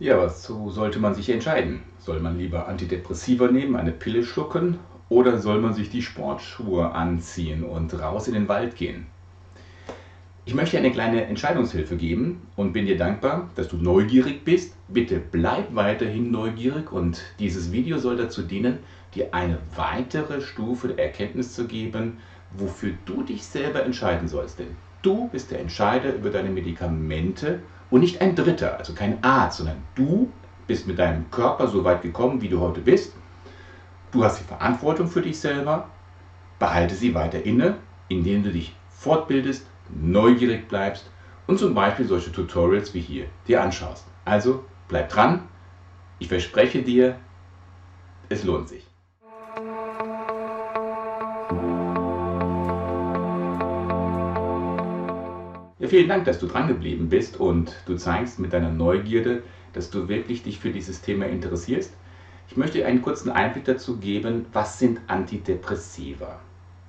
Ja, was so sollte man sich entscheiden? Soll man lieber Antidepressiva nehmen, eine Pille schlucken oder soll man sich die Sportschuhe anziehen und raus in den Wald gehen? Ich möchte eine kleine Entscheidungshilfe geben und bin dir dankbar, dass du neugierig bist. Bitte bleib weiterhin neugierig und dieses Video soll dazu dienen, dir eine weitere Stufe der Erkenntnis zu geben, wofür du dich selber entscheiden sollst. Denn du bist der Entscheider über deine Medikamente und nicht ein Dritter, also kein Arzt, sondern du bist mit deinem Körper so weit gekommen, wie du heute bist. Du hast die Verantwortung für dich selber. Behalte sie weiter inne, indem du dich fortbildest, neugierig bleibst und zum Beispiel solche Tutorials wie hier dir anschaust. Also bleib dran. Ich verspreche dir, es lohnt sich. Vielen Dank, dass du dran geblieben bist und du zeigst mit deiner Neugierde, dass du wirklich dich für dieses Thema interessierst. Ich möchte einen kurzen Einblick dazu geben, was sind Antidepressiva.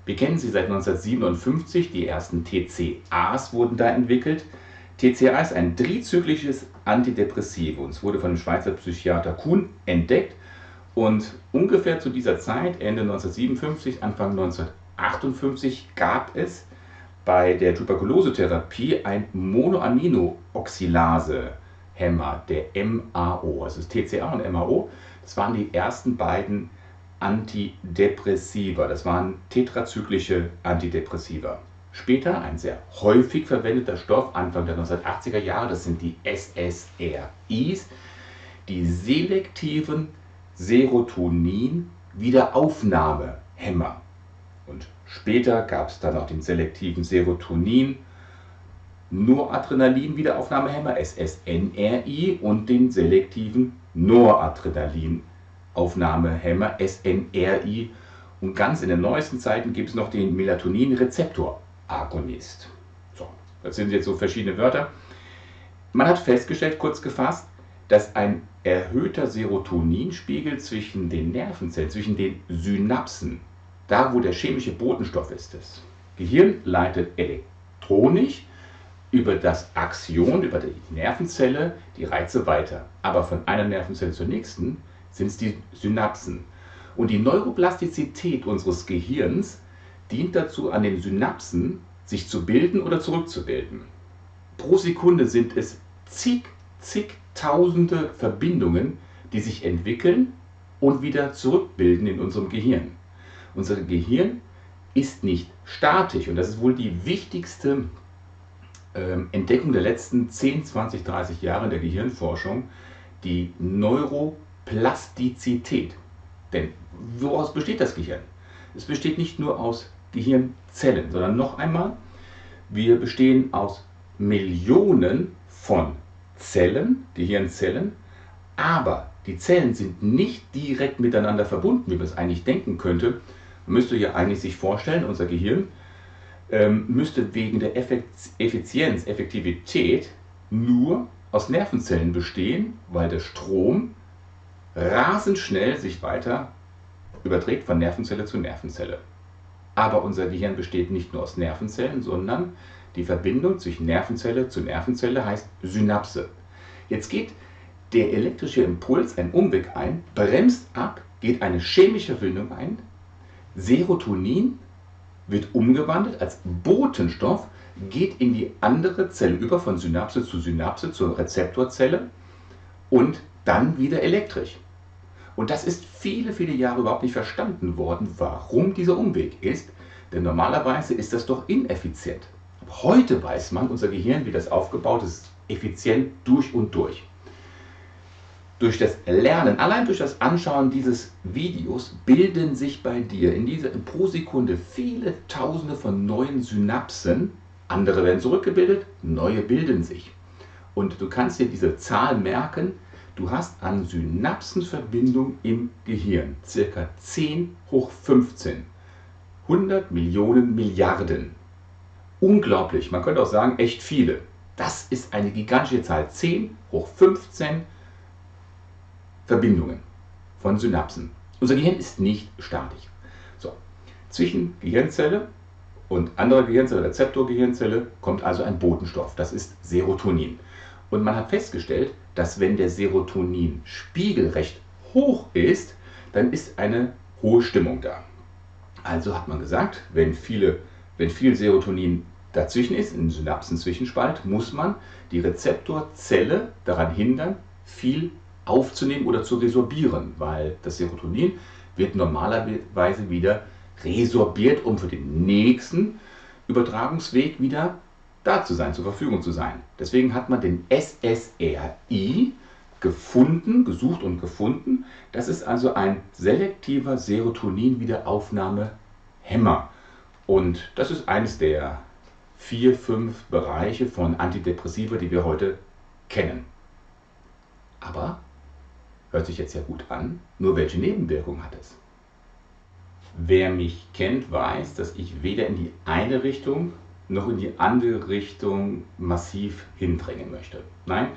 Wir kennen sie seit 1957, die ersten TCAs wurden da entwickelt. TCA ist ein trizyklisches Antidepressivum. Es wurde von dem Schweizer Psychiater Kuhn entdeckt und ungefähr zu dieser Zeit, Ende 1957, Anfang 1958, gab es bei der Tuberkulosetherapie ein Monoaminooxylase-Hämmer, der MAO. Also TCA und MAO, das waren die ersten beiden Antidepressiva. Das waren tetrazyklische Antidepressiva. Später ein sehr häufig verwendeter Stoff, Anfang der 1980er Jahre, das sind die SSRIs, die selektiven Serotonin-Wiederaufnahmehämmer. Später gab es dann auch den selektiven Serotonin, Noradrenalin-Wiederaufnahmehämmer SSNRI und den selektiven Noradrenalin-Aufnahmehämmer SNRI. Und ganz in den neuesten Zeiten gibt es noch den Melatonin-Rezeptor-Agonist. So, das sind jetzt so verschiedene Wörter. Man hat festgestellt, kurz gefasst, dass ein erhöhter Serotoninspiegel zwischen den Nervenzellen, zwischen den Synapsen, da wo der chemische Botenstoff ist. Das Gehirn leitet elektronisch über das Axion, über die Nervenzelle, die Reize weiter. Aber von einer Nervenzelle zur nächsten sind es die Synapsen. Und die Neuroplastizität unseres Gehirns dient dazu, an den Synapsen sich zu bilden oder zurückzubilden. Pro Sekunde sind es zig, zigtausende Verbindungen, die sich entwickeln und wieder zurückbilden in unserem Gehirn. Unser Gehirn ist nicht statisch und das ist wohl die wichtigste ähm, Entdeckung der letzten 10, 20, 30 Jahre der Gehirnforschung, die Neuroplastizität. Denn woraus besteht das Gehirn? Es besteht nicht nur aus Gehirnzellen, sondern noch einmal, wir bestehen aus Millionen von Zellen, Gehirnzellen, aber die Zellen sind nicht direkt miteinander verbunden, wie man es eigentlich denken könnte, müsste ja eigentlich sich vorstellen, unser Gehirn ähm, müsste wegen der Effizienz, Effektivität nur aus Nervenzellen bestehen, weil der Strom rasend schnell sich weiter überträgt von Nervenzelle zu Nervenzelle. Aber unser Gehirn besteht nicht nur aus Nervenzellen, sondern die Verbindung zwischen Nervenzelle zu Nervenzelle heißt Synapse. Jetzt geht der elektrische Impuls einen Umweg ein, bremst ab, geht eine chemische Verbindung ein, Serotonin wird umgewandelt als Botenstoff, geht in die andere Zelle über, von Synapse zu Synapse zur Rezeptorzelle und dann wieder elektrisch. Und das ist viele, viele Jahre überhaupt nicht verstanden worden, warum dieser Umweg ist, denn normalerweise ist das doch ineffizient. Heute weiß man, unser Gehirn, wie das aufgebaut ist, effizient durch und durch durch das Lernen, allein durch das Anschauen dieses Videos, bilden sich bei dir in dieser pro Sekunde viele Tausende von neuen Synapsen. Andere werden zurückgebildet, neue bilden sich. Und du kannst dir diese Zahl merken, du hast an Synapsenverbindung im Gehirn circa 10 hoch 15. 100 Millionen Milliarden. Unglaublich, man könnte auch sagen, echt viele. Das ist eine gigantische Zahl. 10 hoch 15 Verbindungen von Synapsen. Unser Gehirn ist nicht statisch. So. Zwischen Gehirnzelle und anderer Gehirnzelle, Rezeptorgehirnzelle, kommt also ein Botenstoff. Das ist Serotonin. Und man hat festgestellt, dass wenn der Serotoninspiegel recht hoch ist, dann ist eine hohe Stimmung da. Also hat man gesagt, wenn, viele, wenn viel Serotonin dazwischen ist, im Synapsenzwischenspalt, muss man die Rezeptorzelle daran hindern, viel aufzunehmen oder zu resorbieren, weil das Serotonin wird normalerweise wieder resorbiert, um für den nächsten Übertragungsweg wieder da zu sein, zur Verfügung zu sein. Deswegen hat man den SSRI gefunden, gesucht und gefunden. Das ist also ein selektiver Serotonin-Wiederaufnahmehemmer. Und das ist eines der vier, fünf Bereiche von Antidepressiva, die wir heute kennen. Aber hört sich jetzt ja gut an, nur welche Nebenwirkungen hat es? Wer mich kennt, weiß, dass ich weder in die eine Richtung noch in die andere Richtung massiv hindrängen möchte. Nein,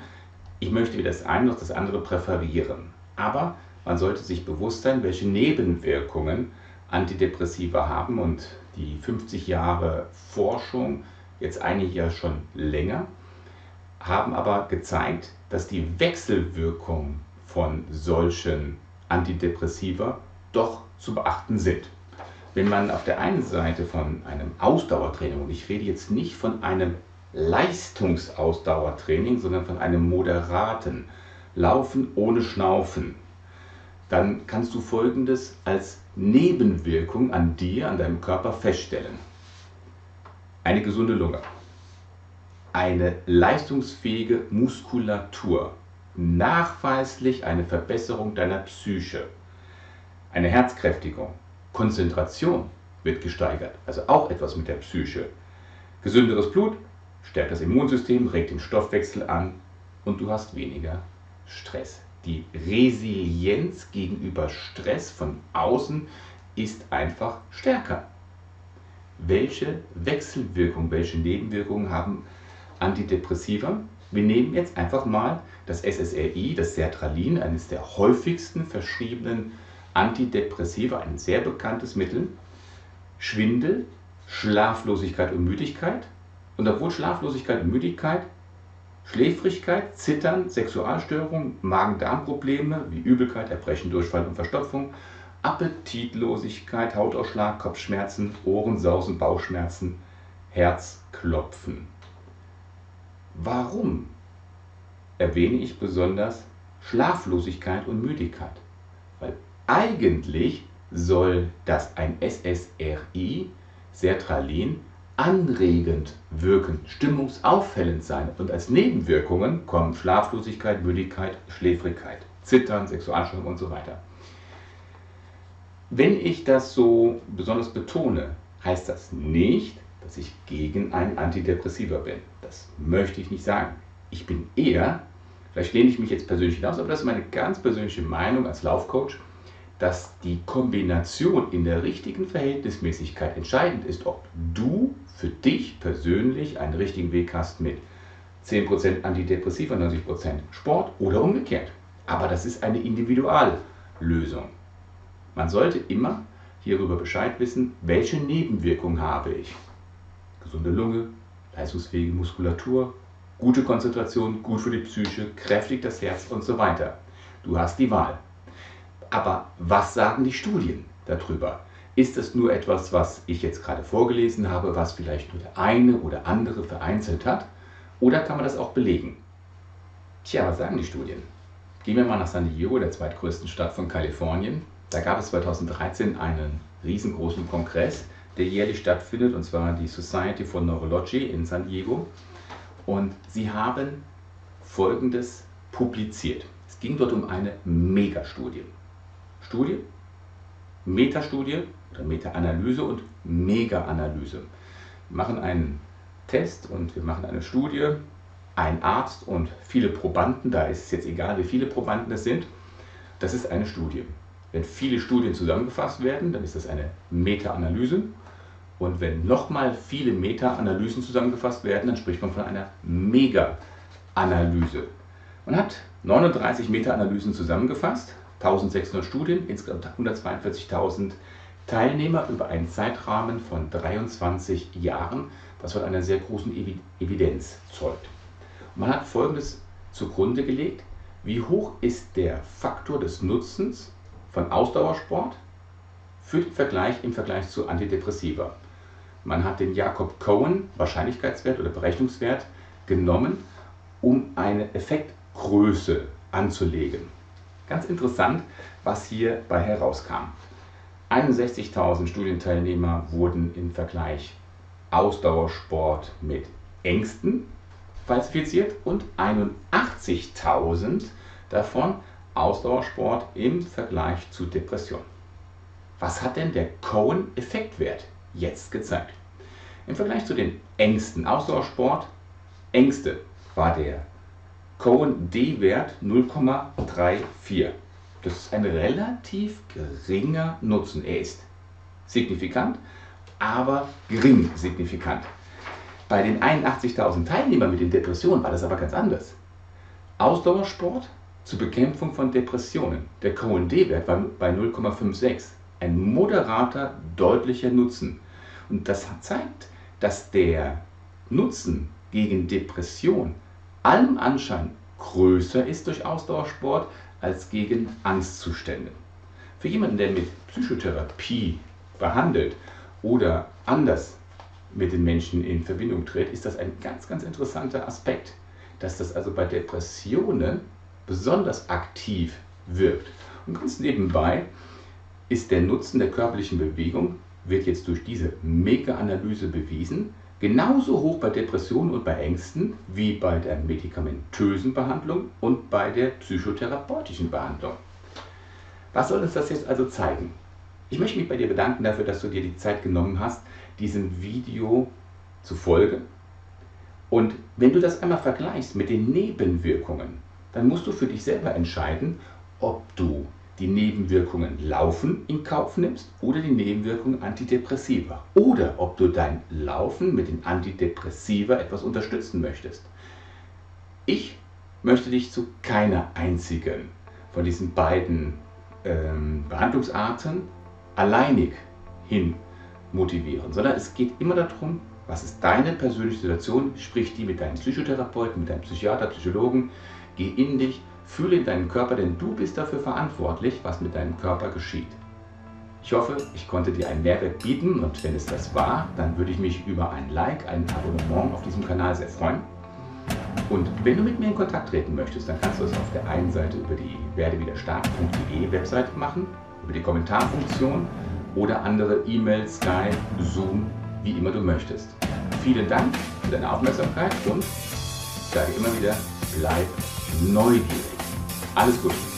ich möchte weder das eine noch das andere präferieren. Aber man sollte sich bewusst sein, welche Nebenwirkungen Antidepressiva haben und die 50 Jahre Forschung, jetzt eigentlich ja schon länger, haben aber gezeigt, dass die Wechselwirkung von solchen Antidepressiva doch zu beachten sind. Wenn man auf der einen Seite von einem Ausdauertraining, und ich rede jetzt nicht von einem Leistungsausdauertraining, sondern von einem moderaten Laufen ohne Schnaufen, dann kannst du Folgendes als Nebenwirkung an dir, an deinem Körper feststellen. Eine gesunde Lunge, eine leistungsfähige Muskulatur, nachweislich eine Verbesserung deiner Psyche, eine Herzkräftigung, Konzentration wird gesteigert, also auch etwas mit der Psyche. Gesünderes Blut stärkt das Immunsystem, regt den Stoffwechsel an und du hast weniger Stress. Die Resilienz gegenüber Stress von außen ist einfach stärker. Welche Wechselwirkung, welche Nebenwirkungen haben Antidepressiva? Wir nehmen jetzt einfach mal das SSRI, das Sertralin, eines der häufigsten verschriebenen Antidepressiva, ein sehr bekanntes Mittel. Schwindel, Schlaflosigkeit und Müdigkeit. Und obwohl Schlaflosigkeit und Müdigkeit, Schläfrigkeit, Zittern, Sexualstörungen, Magen-Darm-Probleme wie Übelkeit, Erbrechen, Durchfall und Verstopfung, Appetitlosigkeit, Hautausschlag, Kopfschmerzen, Ohrensausen, Bauchschmerzen, Herzklopfen. Warum erwähne ich besonders Schlaflosigkeit und Müdigkeit? Weil eigentlich soll das ein SSRI, Sertralin, anregend wirken, stimmungsauffällend sein. Und als Nebenwirkungen kommen Schlaflosigkeit, Müdigkeit, Schläfrigkeit, Zittern, Sexualstörungen und so weiter. Wenn ich das so besonders betone, heißt das nicht, dass ich gegen ein Antidepressiva bin. Das möchte ich nicht sagen. Ich bin eher, vielleicht lehne ich mich jetzt persönlich hinaus, aber das ist meine ganz persönliche Meinung als Laufcoach, dass die Kombination in der richtigen Verhältnismäßigkeit entscheidend ist, ob du für dich persönlich einen richtigen Weg hast mit 10% Antidepressiva, 90% Sport oder umgekehrt. Aber das ist eine Individuallösung. Man sollte immer hierüber Bescheid wissen, welche Nebenwirkungen habe ich. Gesunde Lunge, leistungsfähige Muskulatur, gute Konzentration, gut für die Psyche, kräftig das Herz und so weiter. Du hast die Wahl. Aber was sagen die Studien darüber? Ist es nur etwas, was ich jetzt gerade vorgelesen habe, was vielleicht nur der eine oder andere vereinzelt hat? Oder kann man das auch belegen? Tja, was sagen die Studien? Gehen wir mal nach San Diego, der zweitgrößten Stadt von Kalifornien. Da gab es 2013 einen riesengroßen Kongress, der jährlich stattfindet, und zwar die Society for Neurology in San Diego. Und sie haben Folgendes publiziert. Es ging dort um eine Megastudie. Studie, Metastudie oder Meta-Analyse und Mega-Analyse. Wir machen einen Test und wir machen eine Studie, ein Arzt und viele Probanden, da ist es jetzt egal, wie viele Probanden es sind, das ist eine Studie. Wenn viele Studien zusammengefasst werden, dann ist das eine Meta-Analyse. Und wenn nochmal viele Meta-Analysen zusammengefasst werden, dann spricht man von einer Mega-Analyse. Man hat 39 Meta-Analysen zusammengefasst 1600 Studien, insgesamt 142.000 Teilnehmer über einen Zeitrahmen von 23 Jahren, was von einer sehr großen Evidenz zeugt. man hat Folgendes zugrunde gelegt, wie hoch ist der Faktor des Nutzens von Ausdauersport für den Vergleich im Vergleich zu Antidepressiva. Man hat den Jakob Cohen Wahrscheinlichkeitswert oder Berechnungswert genommen, um eine Effektgröße anzulegen. Ganz interessant, was hierbei herauskam. 61.000 Studienteilnehmer wurden im Vergleich Ausdauersport mit Ängsten falsifiziert und 81.000 davon Ausdauersport im Vergleich zu Depression. Was hat denn der Cohen-Effektwert jetzt gezeigt? Im Vergleich zu den Ängsten Ausdauersport, Ängste war der Cohen-D-Wert 0,34. Das ist ein relativ geringer Nutzen. Er ist signifikant, aber gering signifikant. Bei den 81.000 Teilnehmern mit den Depressionen war das aber ganz anders. Ausdauersport zur Bekämpfung von Depressionen. Der Cohen-D-Wert war bei 0,56. Ein moderater, deutlicher Nutzen. Und das zeigt, dass der Nutzen gegen Depression allem Anschein größer ist durch Ausdauersport als gegen Angstzustände. Für jemanden, der mit Psychotherapie behandelt oder anders mit den Menschen in Verbindung tritt, ist das ein ganz, ganz interessanter Aspekt, dass das also bei Depressionen besonders aktiv wirkt. Und ganz nebenbei ist der Nutzen der körperlichen Bewegung, wird jetzt durch diese Mega-Analyse bewiesen, genauso hoch bei Depressionen und bei Ängsten wie bei der medikamentösen Behandlung und bei der psychotherapeutischen Behandlung. Was soll uns das jetzt also zeigen? Ich möchte mich bei dir bedanken dafür, dass du dir die Zeit genommen hast, diesem Video zu folgen. Und wenn du das einmal vergleichst mit den Nebenwirkungen, dann musst du für dich selber entscheiden, ob du die Nebenwirkungen Laufen in Kauf nimmst oder die Nebenwirkungen Antidepressiva. Oder ob du dein Laufen mit den Antidepressiva etwas unterstützen möchtest. Ich möchte dich zu keiner einzigen von diesen beiden ähm, Behandlungsarten alleinig hin motivieren, sondern es geht immer darum, was ist deine persönliche Situation, sprich die mit deinem Psychotherapeuten, mit deinem Psychiater, Psychologen, geh in dich, fühle in deinen Körper, denn du bist dafür verantwortlich, was mit deinem Körper geschieht. Ich hoffe, ich konnte dir einen Mehrwert bieten und wenn es das war, dann würde ich mich über ein Like, ein Abonnement auf diesem Kanal sehr freuen. Und wenn du mit mir in Kontakt treten möchtest, dann kannst du es auf der einen Seite über die werdewiderstark.de Webseite machen, über die Kommentarfunktion oder andere E-Mail, Skype, Zoom, wie immer du möchtest. Vielen Dank für deine Aufmerksamkeit und sage immer wieder, bleib neugierig. Alles Gute.